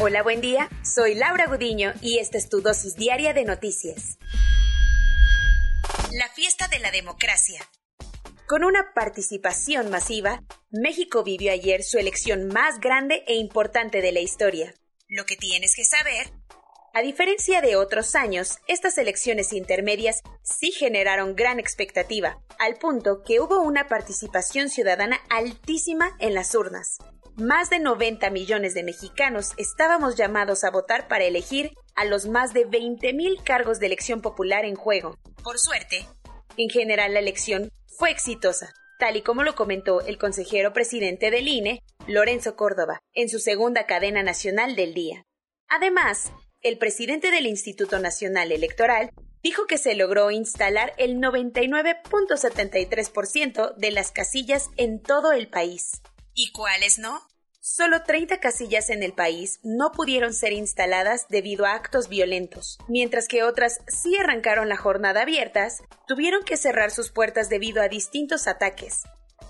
Hola, buen día. Soy Laura Gudiño y esta es tu dosis diaria de noticias. La fiesta de la democracia. Con una participación masiva, México vivió ayer su elección más grande e importante de la historia. Lo que tienes que saber a diferencia de otros años, estas elecciones intermedias sí generaron gran expectativa, al punto que hubo una participación ciudadana altísima en las urnas. Más de 90 millones de mexicanos estábamos llamados a votar para elegir a los más de 20.000 cargos de elección popular en juego. Por suerte, en general la elección fue exitosa, tal y como lo comentó el consejero presidente del INE, Lorenzo Córdoba, en su segunda cadena nacional del día. Además, el presidente del Instituto Nacional Electoral dijo que se logró instalar el 99.73% de las casillas en todo el país. ¿Y cuáles no? Solo 30 casillas en el país no pudieron ser instaladas debido a actos violentos, mientras que otras sí arrancaron la jornada abiertas, tuvieron que cerrar sus puertas debido a distintos ataques.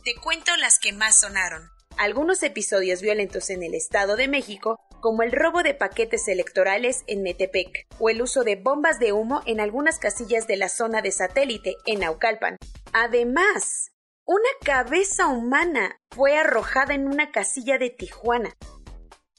Te cuento las que más sonaron. Algunos episodios violentos en el Estado de México como el robo de paquetes electorales en Metepec o el uso de bombas de humo en algunas casillas de la zona de satélite en Naucalpan. Además, una cabeza humana fue arrojada en una casilla de Tijuana,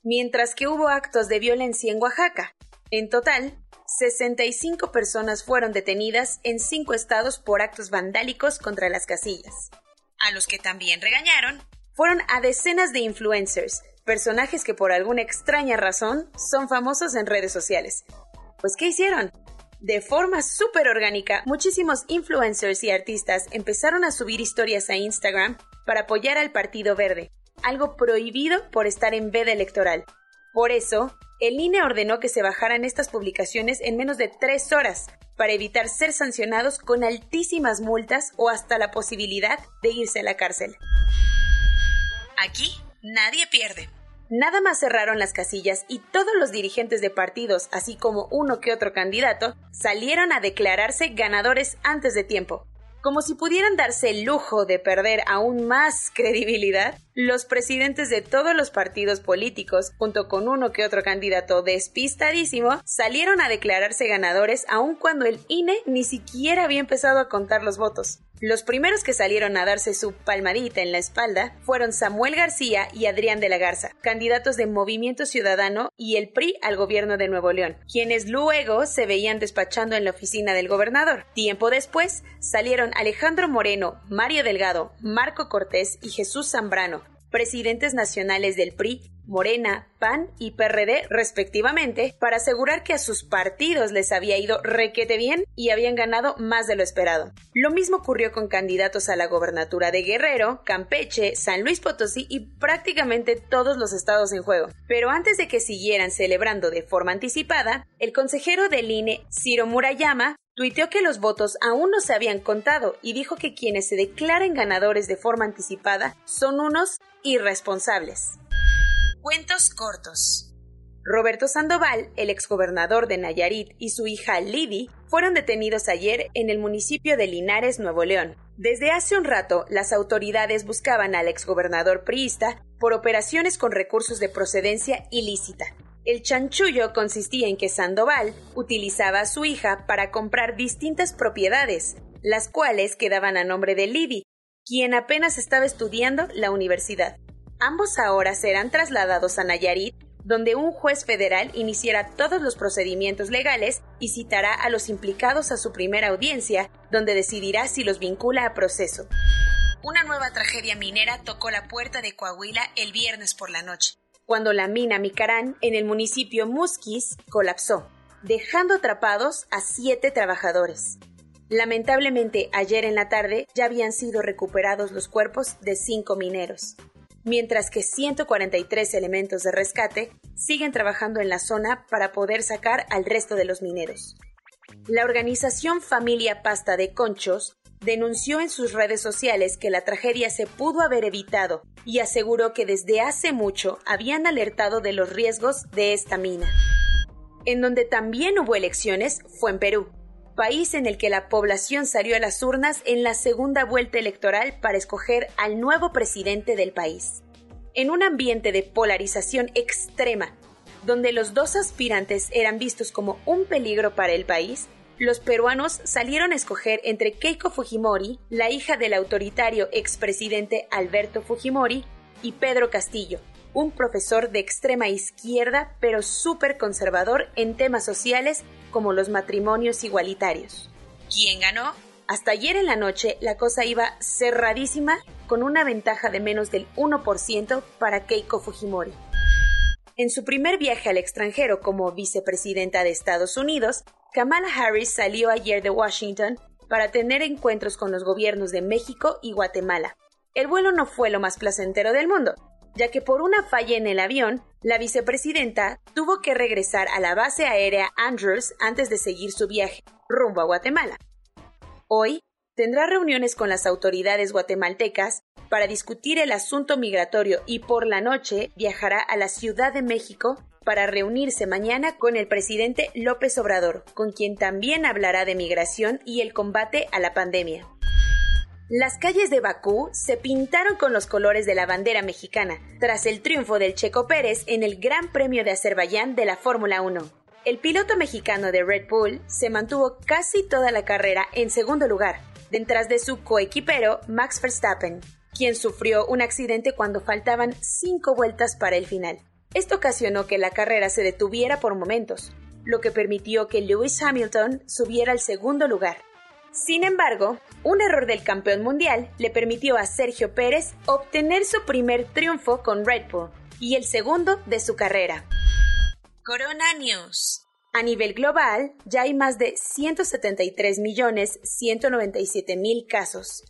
mientras que hubo actos de violencia en Oaxaca. En total, 65 personas fueron detenidas en cinco estados por actos vandálicos contra las casillas. A los que también regañaron fueron a decenas de influencers, personajes que por alguna extraña razón son famosos en redes sociales. Pues, ¿qué hicieron? De forma súper orgánica, muchísimos influencers y artistas empezaron a subir historias a Instagram para apoyar al Partido Verde, algo prohibido por estar en veda electoral. Por eso, el INE ordenó que se bajaran estas publicaciones en menos de tres horas, para evitar ser sancionados con altísimas multas o hasta la posibilidad de irse a la cárcel. Aquí nadie pierde. Nada más cerraron las casillas y todos los dirigentes de partidos, así como uno que otro candidato, salieron a declararse ganadores antes de tiempo. Como si pudieran darse el lujo de perder aún más credibilidad, los presidentes de todos los partidos políticos, junto con uno que otro candidato despistadísimo, salieron a declararse ganadores aun cuando el INE ni siquiera había empezado a contar los votos. Los primeros que salieron a darse su palmadita en la espalda fueron Samuel García y Adrián de la Garza, candidatos de Movimiento Ciudadano y el PRI al gobierno de Nuevo León, quienes luego se veían despachando en la oficina del gobernador. Tiempo después salieron Alejandro Moreno, Mario Delgado, Marco Cortés y Jesús Zambrano, presidentes nacionales del PRI, Morena, PAN y PRD respectivamente, para asegurar que a sus partidos les había ido requete bien y habían ganado más de lo esperado. Lo mismo ocurrió con candidatos a la gobernatura de Guerrero, Campeche, San Luis Potosí y prácticamente todos los estados en juego. Pero antes de que siguieran celebrando de forma anticipada, el consejero del INE, Ciro Murayama, tuiteó que los votos aún no se habían contado y dijo que quienes se declaren ganadores de forma anticipada son unos irresponsables. Cuentos cortos. Roberto Sandoval, el exgobernador de Nayarit, y su hija Lidy fueron detenidos ayer en el municipio de Linares, Nuevo León. Desde hace un rato, las autoridades buscaban al exgobernador priista por operaciones con recursos de procedencia ilícita. El chanchullo consistía en que Sandoval utilizaba a su hija para comprar distintas propiedades, las cuales quedaban a nombre de Libby, quien apenas estaba estudiando la universidad. Ambos ahora serán trasladados a Nayarit, donde un juez federal iniciará todos los procedimientos legales y citará a los implicados a su primera audiencia, donde decidirá si los vincula a proceso. Una nueva tragedia minera tocó la puerta de Coahuila el viernes por la noche cuando la mina Micarán en el municipio Musquis colapsó, dejando atrapados a siete trabajadores. Lamentablemente, ayer en la tarde ya habían sido recuperados los cuerpos de cinco mineros, mientras que 143 elementos de rescate siguen trabajando en la zona para poder sacar al resto de los mineros. La organización Familia Pasta de Conchos denunció en sus redes sociales que la tragedia se pudo haber evitado y aseguró que desde hace mucho habían alertado de los riesgos de esta mina. En donde también hubo elecciones fue en Perú, país en el que la población salió a las urnas en la segunda vuelta electoral para escoger al nuevo presidente del país. En un ambiente de polarización extrema, donde los dos aspirantes eran vistos como un peligro para el país, los peruanos salieron a escoger entre Keiko Fujimori, la hija del autoritario expresidente Alberto Fujimori, y Pedro Castillo, un profesor de extrema izquierda pero súper conservador en temas sociales como los matrimonios igualitarios. ¿Quién ganó? Hasta ayer en la noche la cosa iba cerradísima con una ventaja de menos del 1% para Keiko Fujimori. En su primer viaje al extranjero como vicepresidenta de Estados Unidos, Kamala Harris salió ayer de Washington para tener encuentros con los gobiernos de México y Guatemala. El vuelo no fue lo más placentero del mundo, ya que por una falla en el avión, la vicepresidenta tuvo que regresar a la base aérea Andrews antes de seguir su viaje rumbo a Guatemala. Hoy tendrá reuniones con las autoridades guatemaltecas para discutir el asunto migratorio y por la noche viajará a la Ciudad de México para reunirse mañana con el presidente López Obrador, con quien también hablará de migración y el combate a la pandemia. Las calles de Bakú se pintaron con los colores de la bandera mexicana, tras el triunfo del Checo Pérez en el Gran Premio de Azerbaiyán de la Fórmula 1. El piloto mexicano de Red Bull se mantuvo casi toda la carrera en segundo lugar, detrás de su coequipero Max Verstappen, quien sufrió un accidente cuando faltaban cinco vueltas para el final. Esto ocasionó que la carrera se detuviera por momentos, lo que permitió que Lewis Hamilton subiera al segundo lugar. Sin embargo, un error del campeón mundial le permitió a Sergio Pérez obtener su primer triunfo con Red Bull y el segundo de su carrera. Corona News. A nivel global, ya hay más de 173.197.000 casos.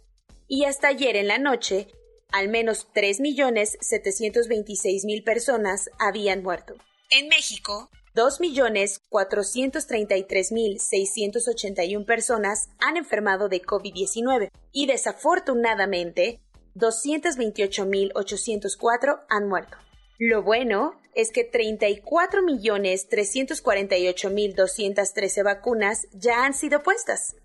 Y hasta ayer en la noche, al menos 3.726.000 personas habían muerto. En México, 2.433.681 personas han enfermado de COVID-19 y desafortunadamente 228.804 han muerto. Lo bueno es que 34.348.213 vacunas ya han sido puestas.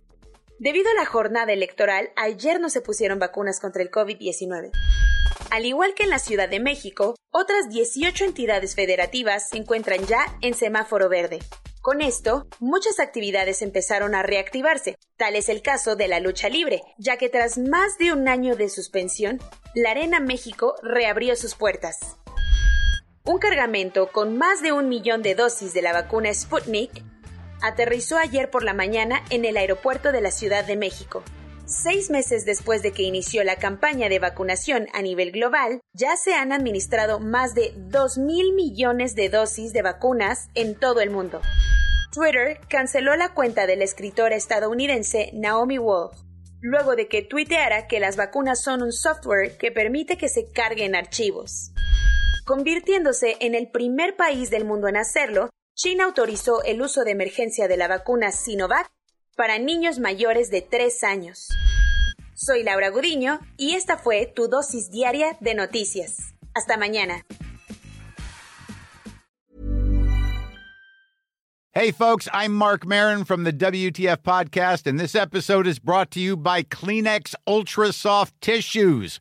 Debido a la jornada electoral, ayer no se pusieron vacunas contra el COVID-19. Al igual que en la Ciudad de México, otras 18 entidades federativas se encuentran ya en semáforo verde. Con esto, muchas actividades empezaron a reactivarse. Tal es el caso de la lucha libre, ya que tras más de un año de suspensión, la Arena México reabrió sus puertas. Un cargamento con más de un millón de dosis de la vacuna Sputnik aterrizó ayer por la mañana en el aeropuerto de la Ciudad de México. Seis meses después de que inició la campaña de vacunación a nivel global, ya se han administrado más de 2 mil millones de dosis de vacunas en todo el mundo. Twitter canceló la cuenta de la escritora estadounidense Naomi Wolf, luego de que tuiteara que las vacunas son un software que permite que se carguen archivos. Convirtiéndose en el primer país del mundo en hacerlo, China autorizó el uso de emergencia de la vacuna Sinovac para niños mayores de 3 años. Soy Laura Gudiño y esta fue tu dosis diaria de noticias. Hasta mañana. Hey folks, I'm Mark Marin from the WTF podcast and this episode is brought to you by Kleenex Ultra Soft Tissues